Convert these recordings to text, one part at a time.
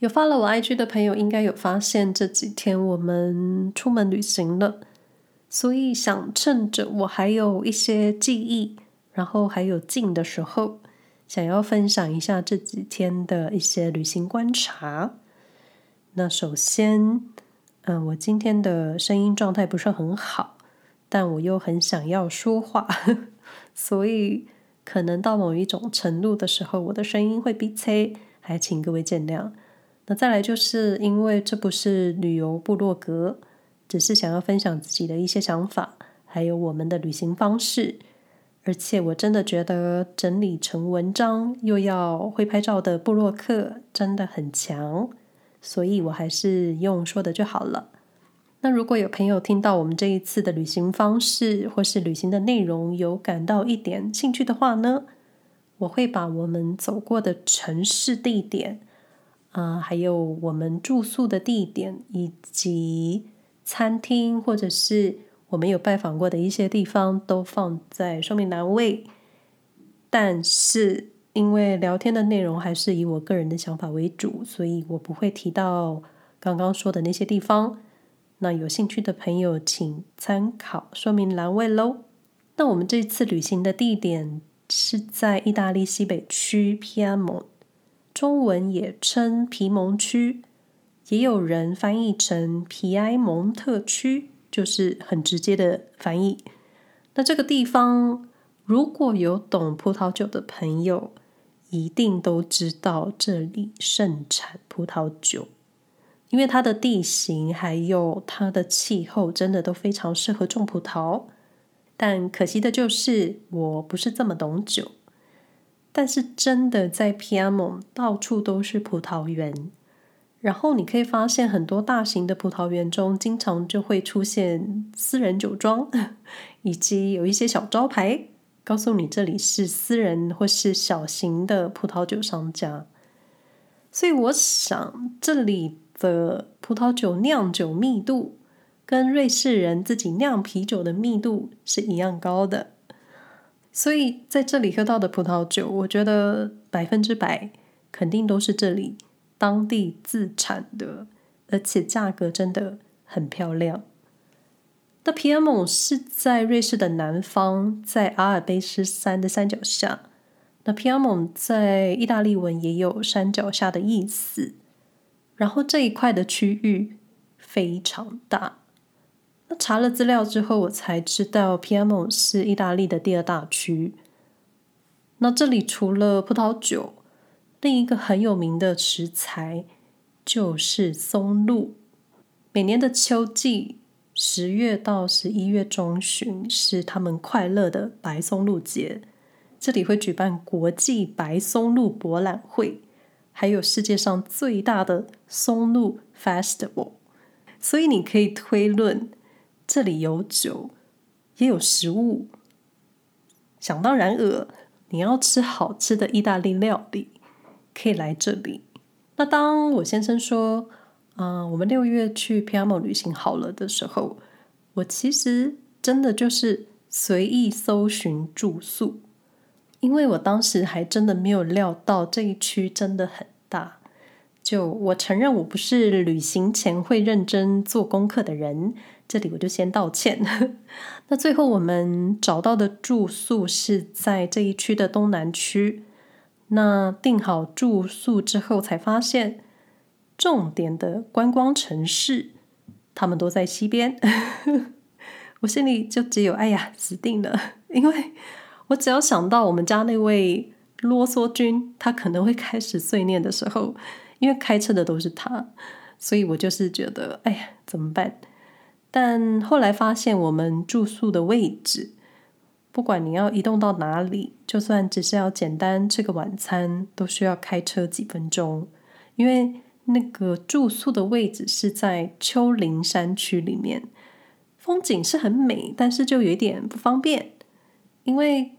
有发了我 IG 的朋友应该有发现，这几天我们出门旅行了，所以想趁着我还有一些记忆，然后还有劲的时候，想要分享一下这几天的一些旅行观察。那首先，嗯，我今天的声音状态不是很好，但我又很想要说话，所以可能到某一种程度的时候，我的声音会鼻塞，还请各位见谅。那再来就是因为这不是旅游部落格，只是想要分享自己的一些想法，还有我们的旅行方式。而且我真的觉得整理成文章又要会拍照的部落客真的很强，所以我还是用说的就好了。那如果有朋友听到我们这一次的旅行方式或是旅行的内容有感到一点兴趣的话呢，我会把我们走过的城市地点。啊、还有我们住宿的地点，以及餐厅，或者是我们有拜访过的一些地方，都放在说明栏位。但是，因为聊天的内容还是以我个人的想法为主，所以我不会提到刚刚说的那些地方。那有兴趣的朋友，请参考说明栏位喽。那我们这次旅行的地点是在意大利西北区皮埃蒙。中文也称皮蒙区，也有人翻译成皮埃蒙特区，就是很直接的翻译。那这个地方，如果有懂葡萄酒的朋友，一定都知道这里盛产葡萄酒，因为它的地形还有它的气候，真的都非常适合种葡萄。但可惜的就是，我不是这么懂酒。但是真的在皮埃蒙到处都是葡萄园，然后你可以发现很多大型的葡萄园中，经常就会出现私人酒庄，以及有一些小招牌，告诉你这里是私人或是小型的葡萄酒商家。所以我想，这里的葡萄酒酿酒密度跟瑞士人自己酿啤酒的密度是一样高的。所以在这里喝到的葡萄酒，我觉得百分之百肯定都是这里当地自产的，而且价格真的很漂亮。那皮埃蒙是在瑞士的南方，在阿尔卑斯山的山脚下。那皮埃蒙在意大利文也有山脚下的意思。然后这一块的区域非常大。查了资料之后，我才知道皮埃蒙是意大利的第二大区。那这里除了葡萄酒，另一个很有名的食材就是松露。每年的秋季，十月到十一月中旬是他们快乐的白松露节。这里会举办国际白松露博览会，还有世界上最大的松露 Festival。所以你可以推论。这里有酒，也有食物。想当然尔，你要吃好吃的意大利料理，可以来这里。那当我先生说：“嗯、我们六月去皮亚莫旅行好了”的时候，我其实真的就是随意搜寻住宿，因为我当时还真的没有料到这一区真的很大。就我承认，我不是旅行前会认真做功课的人。这里我就先道歉。那最后我们找到的住宿是在这一区的东南区。那订好住宿之后，才发现重点的观光城市，他们都在西边。我心里就只有哎呀，死定了！因为我只要想到我们家那位啰嗦君，他可能会开始碎念的时候，因为开车的都是他，所以我就是觉得哎呀，怎么办？但后来发现，我们住宿的位置，不管你要移动到哪里，就算只是要简单吃个晚餐，都需要开车几分钟。因为那个住宿的位置是在丘陵山区里面，风景是很美，但是就有一点不方便。因为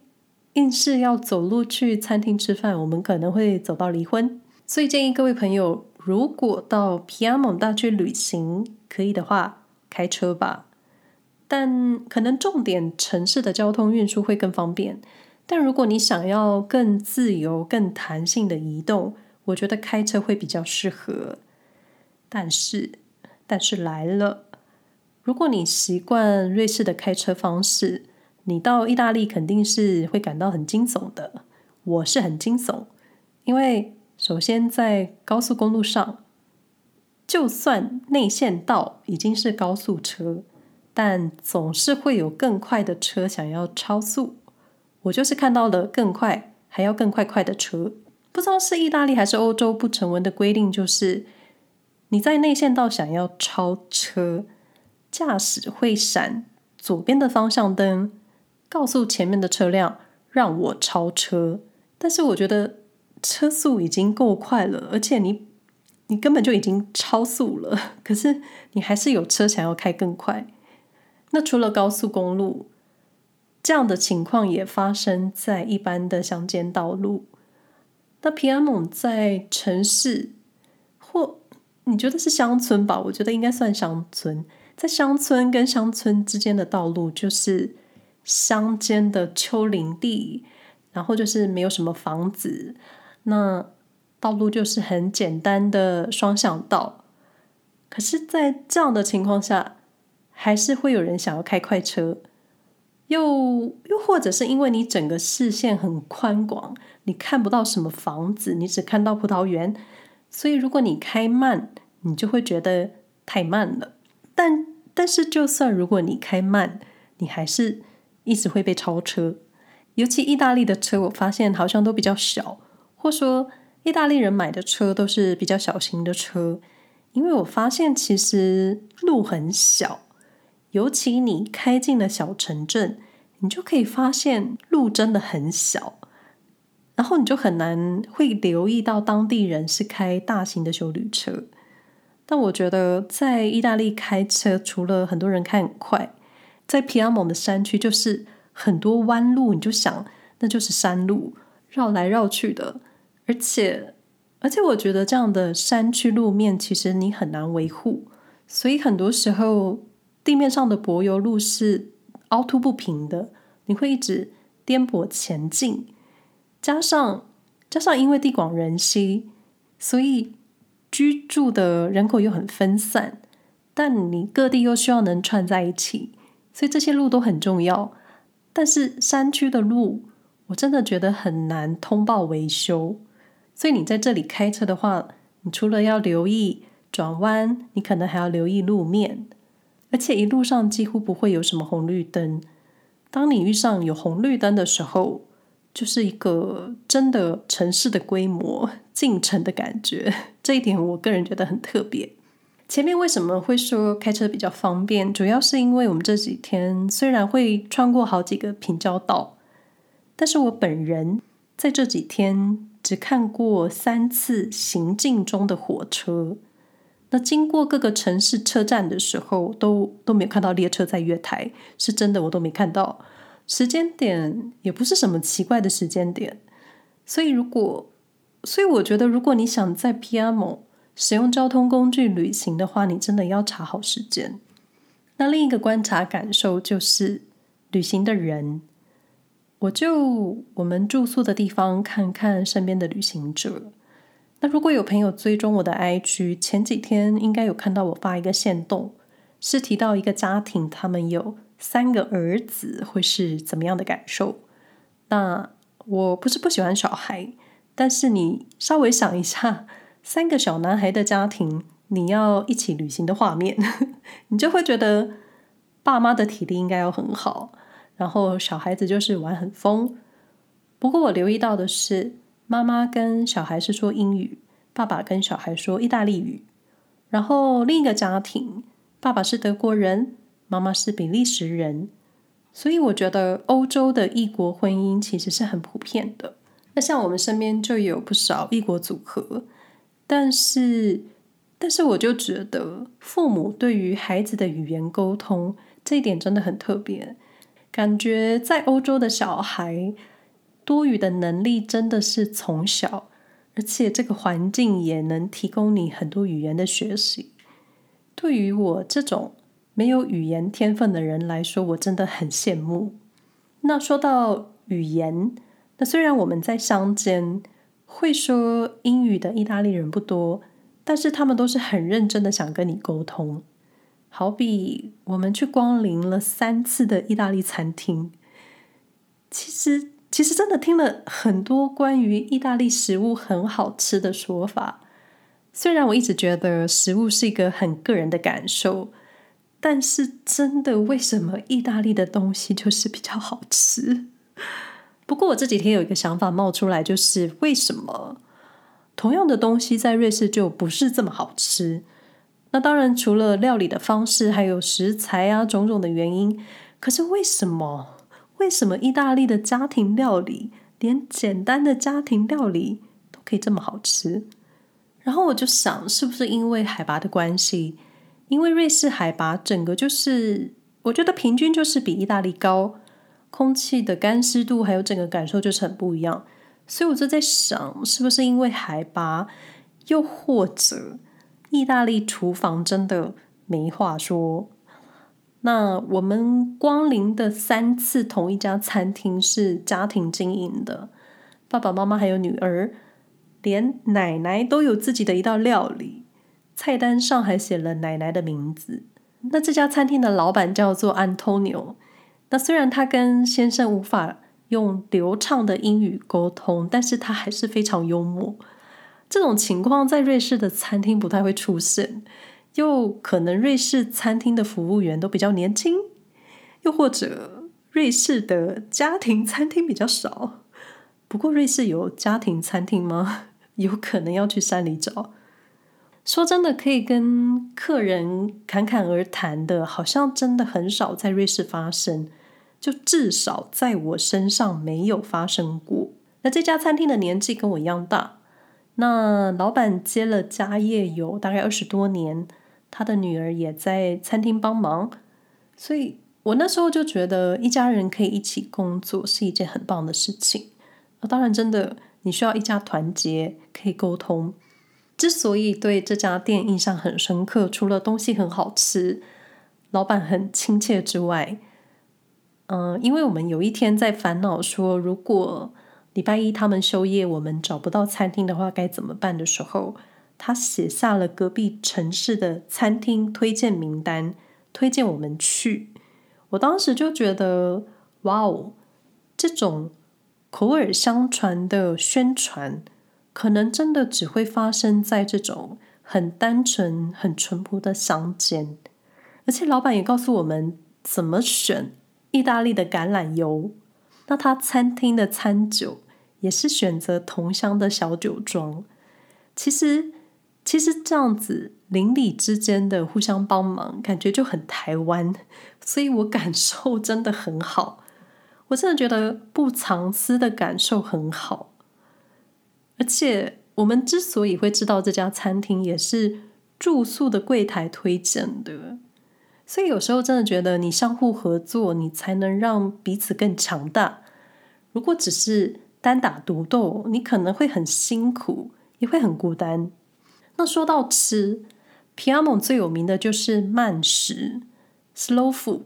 硬是要走路去餐厅吃饭，我们可能会走到离婚。所以建议各位朋友，如果到皮亚蒙大区旅行，可以的话，开车吧，但可能重点城市的交通运输会更方便。但如果你想要更自由、更弹性的移动，我觉得开车会比较适合。但是，但是来了，如果你习惯瑞士的开车方式，你到意大利肯定是会感到很惊悚的。我是很惊悚，因为首先在高速公路上，就算内线道已经是高速车，但总是会有更快的车想要超速。我就是看到了更快还要更快快的车，不知道是意大利还是欧洲不成文的规定，就是。你在内线道想要超车，驾驶会闪左边的方向灯，告诉前面的车辆让我超车。但是我觉得车速已经够快了，而且你你根本就已经超速了，可是你还是有车想要开更快。那除了高速公路，这样的情况也发生在一般的乡间道路。那皮埃蒙在城市或你觉得是乡村吧？我觉得应该算乡村。在乡村跟乡村之间的道路，就是乡间的丘陵地，然后就是没有什么房子，那道路就是很简单的双向道。可是，在这样的情况下，还是会有人想要开快车，又又或者是因为你整个视线很宽广，你看不到什么房子，你只看到葡萄园。所以，如果你开慢，你就会觉得太慢了。但但是，就算如果你开慢，你还是一直会被超车。尤其意大利的车，我发现好像都比较小，或说意大利人买的车都是比较小型的车。因为我发现其实路很小，尤其你开进了小城镇，你就可以发现路真的很小。然后你就很难会留意到当地人是开大型的休旅车，但我觉得在意大利开车，除了很多人开很快，在皮亚蒙的山区就是很多弯路，你就想那就是山路，绕来绕去的，而且而且我觉得这样的山区路面其实你很难维护，所以很多时候地面上的柏油路是凹凸不平的，你会一直颠簸前进。加上，加上，因为地广人稀，所以居住的人口又很分散，但你各地又需要能串在一起，所以这些路都很重要。但是山区的路，我真的觉得很难通报维修。所以你在这里开车的话，你除了要留意转弯，你可能还要留意路面，而且一路上几乎不会有什么红绿灯。当你遇上有红绿灯的时候，就是一个真的城市的规模进城的感觉，这一点我个人觉得很特别。前面为什么会说开车比较方便？主要是因为我们这几天虽然会穿过好几个平交道，但是我本人在这几天只看过三次行进中的火车。那经过各个城市车站的时候，都都没有看到列车在月台，是真的，我都没看到。时间点也不是什么奇怪的时间点，所以如果，所以我觉得，如果你想在 PM 使用交通工具旅行的话，你真的要查好时间。那另一个观察感受就是，旅行的人，我就我们住宿的地方看看身边的旅行者。那如果有朋友追踪我的 IG，前几天应该有看到我发一个线动，是提到一个家庭，他们有。三个儿子会是怎么样的感受？那我不是不喜欢小孩，但是你稍微想一下，三个小男孩的家庭，你要一起旅行的画面，你就会觉得爸妈的体力应该要很好，然后小孩子就是玩很疯。不过我留意到的是，妈妈跟小孩是说英语，爸爸跟小孩说意大利语，然后另一个家庭，爸爸是德国人。妈妈是比利时人，所以我觉得欧洲的异国婚姻其实是很普遍的。那像我们身边就有不少异国组合，但是，但是我就觉得父母对于孩子的语言沟通这一点真的很特别。感觉在欧洲的小孩多语的能力真的是从小，而且这个环境也能提供你很多语言的学习。对于我这种。没有语言天分的人来说，我真的很羡慕。那说到语言，那虽然我们在乡间，会说英语的意大利人不多，但是他们都是很认真的想跟你沟通。好比我们去光临了三次的意大利餐厅，其实其实真的听了很多关于意大利食物很好吃的说法。虽然我一直觉得食物是一个很个人的感受，但是真的为什么意大利的东西就是比较好吃？不过我这几天有一个想法冒出来，就是为什么同样的东西在瑞士就不是这么好吃？那当然除了料理的方式，还有食材啊种种的原因。可是为什么？为什么意大利的家庭料理，连简单的家庭料理都可以这么好吃？然后我就想，是不是因为海拔的关系？因为瑞士海拔整个就是，我觉得平均就是比意大利高，空气的干湿度还有整个感受就是很不一样。所以我就在想，是不是因为海拔，又或者意大利厨房真的没话说？那我们光临的三次同一家餐厅是家庭经营的，爸爸妈妈还有女儿。连奶奶都有自己的一道料理，菜单上还写了奶奶的名字。那这家餐厅的老板叫做 Antonio。那虽然他跟先生无法用流畅的英语沟通，但是他还是非常幽默。这种情况在瑞士的餐厅不太会出现，又可能瑞士餐厅的服务员都比较年轻，又或者瑞士的家庭餐厅比较少。不过瑞士有家庭餐厅吗？有可能要去山里找。说真的，可以跟客人侃侃而谈的，好像真的很少在瑞士发生。就至少在我身上没有发生过。那这家餐厅的年纪跟我一样大。那老板接了家业有大概二十多年，他的女儿也在餐厅帮忙。所以我那时候就觉得，一家人可以一起工作是一件很棒的事情。那当然，真的。你需要一家团结，可以沟通。之所以对这家店印象很深刻，除了东西很好吃，老板很亲切之外，嗯，因为我们有一天在烦恼说，如果礼拜一他们休业，我们找不到餐厅的话，该怎么办的时候，他写下了隔壁城市的餐厅推荐名单，推荐我们去。我当时就觉得，哇哦，这种。口耳相传的宣传，可能真的只会发生在这种很单纯、很淳朴的乡间。而且老板也告诉我们怎么选意大利的橄榄油。那他餐厅的餐酒也是选择同乡的小酒庄。其实，其实这样子邻里之间的互相帮忙，感觉就很台湾。所以我感受真的很好。我真的觉得不藏私的感受很好，而且我们之所以会知道这家餐厅，也是住宿的柜台推荐的。所以有时候真的觉得，你相互合作，你才能让彼此更强大。如果只是单打独斗，你可能会很辛苦，也会很孤单。那说到吃，皮亚蒙最有名的就是慢食 （slow food）。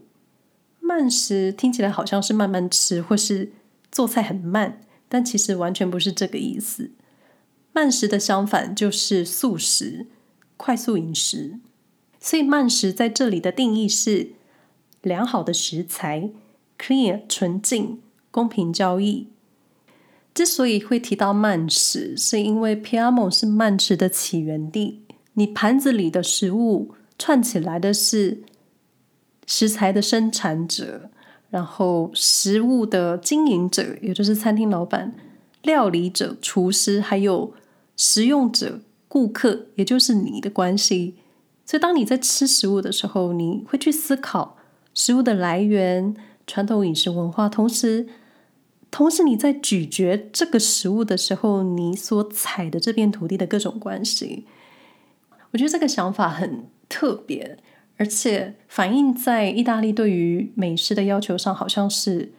慢食听起来好像是慢慢吃，或是做菜很慢，但其实完全不是这个意思。慢食的相反就是速食，快速饮食。所以慢食在这里的定义是良好的食材，clear 纯净，公平交易。之所以会提到慢食，是因为 Piedmont 是慢食的起源地。你盘子里的食物串起来的是。食材的生产者，然后食物的经营者，也就是餐厅老板、料理者、厨师，还有食用者、顾客，也就是你的关系。所以，当你在吃食物的时候，你会去思考食物的来源、传统饮食文化，同时，同时你在咀嚼这个食物的时候，你所踩的这片土地的各种关系。我觉得这个想法很特别。而且反映在意大利对于美食的要求上，好像是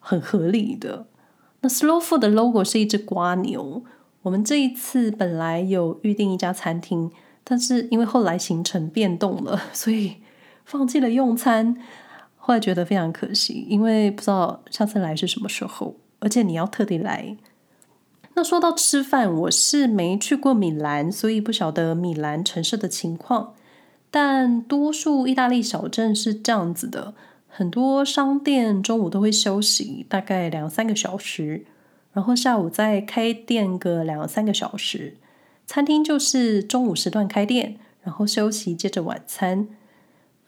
很合理的。那 Slow Food 的 logo 是一只瓜牛。我们这一次本来有预定一家餐厅，但是因为后来行程变动了，所以放弃了用餐。后来觉得非常可惜，因为不知道下次来是什么时候，而且你要特地来。那说到吃饭，我是没去过米兰，所以不晓得米兰城市的情况。但多数意大利小镇是这样子的：很多商店中午都会休息，大概两三个小时，然后下午再开店个两三个小时。餐厅就是中午时段开店，然后休息，接着晚餐。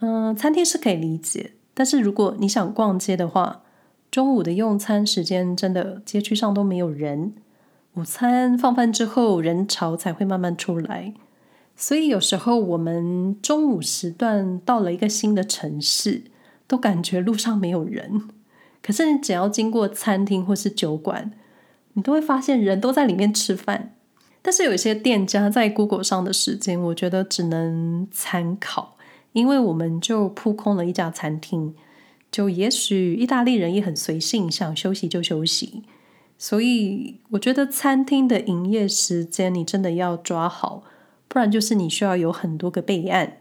嗯，餐厅是可以理解，但是如果你想逛街的话，中午的用餐时间真的街区上都没有人。午餐放饭之后，人潮才会慢慢出来。所以有时候我们中午时段到了一个新的城市，都感觉路上没有人。可是你只要经过餐厅或是酒馆，你都会发现人都在里面吃饭。但是有一些店家在 Google 上的时间，我觉得只能参考，因为我们就扑空了一家餐厅，就也许意大利人也很随性，想休息就休息，所以我觉得餐厅的营业时间你真的要抓好，不然就是你需要有很多个备案。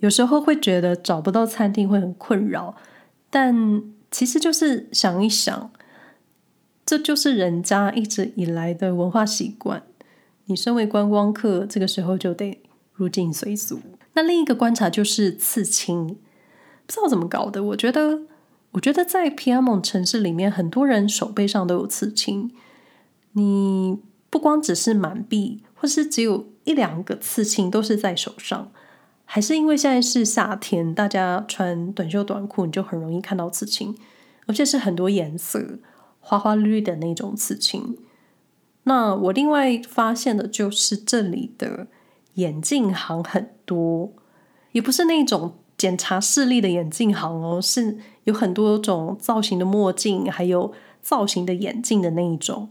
有时候会觉得找不到餐厅会很困扰，但其实就是想一想，这就是人家一直以来的文化习惯。你身为观光客，这个时候就得入境随俗。那另一个观察就是刺青，不知道怎么搞的。我觉得，我觉得在皮亚蒙城市里面，很多人手背上都有刺青。你不光只是满臂，或是只有一两个刺青，都是在手上，还是因为现在是夏天，大家穿短袖短裤，你就很容易看到刺青，而且是很多颜色，花花绿绿的那种刺青。那我另外发现的就是这里的眼镜行很多，也不是那种检查视力的眼镜行哦，是有很多种造型的墨镜，还有造型的眼镜的那一种。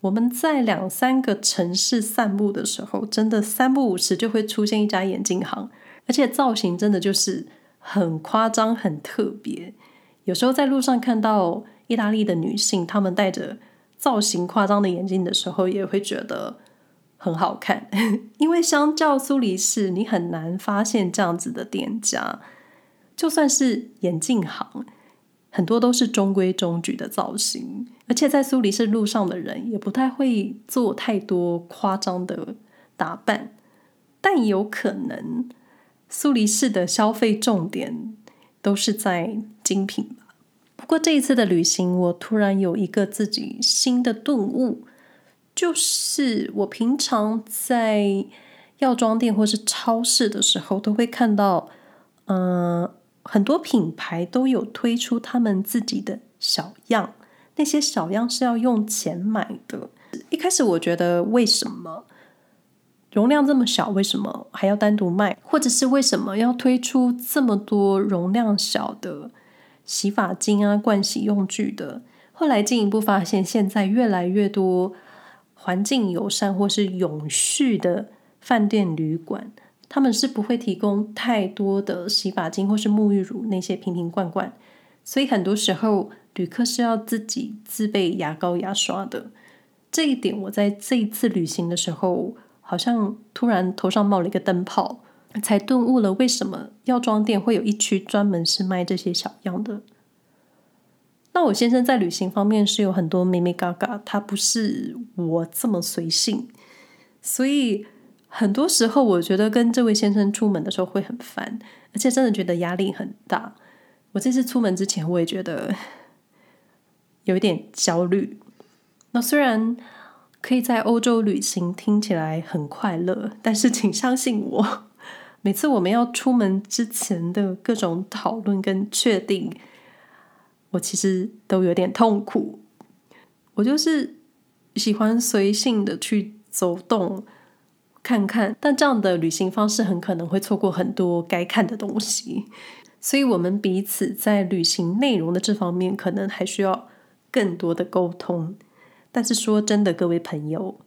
我们在两三个城市散步的时候，真的三不五时就会出现一家眼镜行，而且造型真的就是很夸张、很特别。有时候在路上看到意大利的女性，她们戴着。造型夸张的眼镜的时候，也会觉得很好看，因为相较苏黎世，你很难发现这样子的店家。就算是眼镜行，很多都是中规中矩的造型，而且在苏黎世路上的人也不太会做太多夸张的打扮。但有可能苏黎世的消费重点都是在精品吧。不过这一次的旅行，我突然有一个自己新的顿悟，就是我平常在药妆店或是超市的时候，都会看到，嗯、很多品牌都有推出他们自己的小样，那些小样是要用钱买的。一开始我觉得，为什么容量这么小，为什么还要单独卖？或者是为什么要推出这么多容量小的？洗发精啊，盥洗用具的。后来进一步发现，现在越来越多环境友善或是永续的饭店旅馆，他们是不会提供太多的洗发精或是沐浴乳那些瓶瓶罐罐，所以很多时候旅客是要自己自备牙膏、牙刷的。这一点我在这一次旅行的时候，好像突然头上冒了一个灯泡。才顿悟了为什么药妆店会有一区专门是卖这些小样的。那我先生在旅行方面是有很多眉眉角角，他不是我这么随性，所以很多时候我觉得跟这位先生出门的时候会很烦，而且真的觉得压力很大。我这次出门之前我也觉得有一点焦虑。那虽然可以在欧洲旅行听起来很快乐，但是请相信我。每次我们要出门之前的各种讨论跟确定，我其实都有点痛苦。我就是喜欢随性的去走动看看，但这样的旅行方式很可能会错过很多该看的东西。所以，我们彼此在旅行内容的这方面，可能还需要更多的沟通。但是说真的，各位朋友，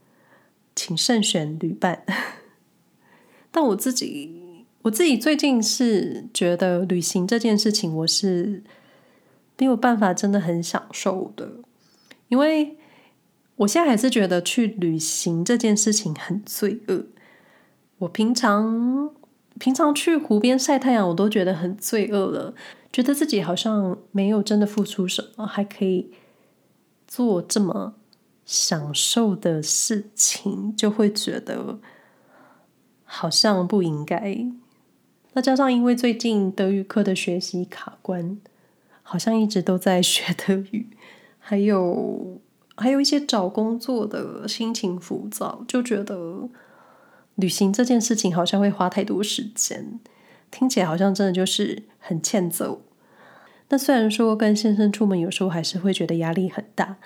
请慎选旅伴。但我自己。我自己最近是觉得旅行这件事情，我是没有办法真的很享受的，因为我现在还是觉得去旅行这件事情很罪恶。我平常平常去湖边晒太阳，我都觉得很罪恶了，觉得自己好像没有真的付出什么，还可以做这么享受的事情，就会觉得好像不应该。那加上因为最近德语课的学习卡关，好像一直都在学德语，还有还有一些找工作的心情浮躁，就觉得旅行这件事情好像会花太多时间，听起来好像真的就是很欠揍。那虽然说跟先生出门有时候还是会觉得压力很大。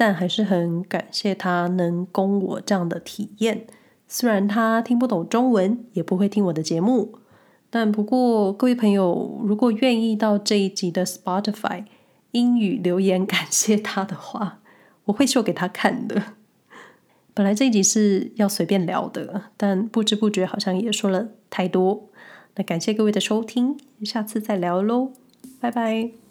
但还是很感谢他能供我这样的体验。虽然他听不懂中文，也不会听我的节目，但不过各位朋友，如果愿意到这一集的 Spotify 英语留言感谢他的话，我会秀给他看的。本来这一集是要随便聊的，但不知不觉好像也说了太多。那感谢各位的收听，下次再聊喽，拜拜。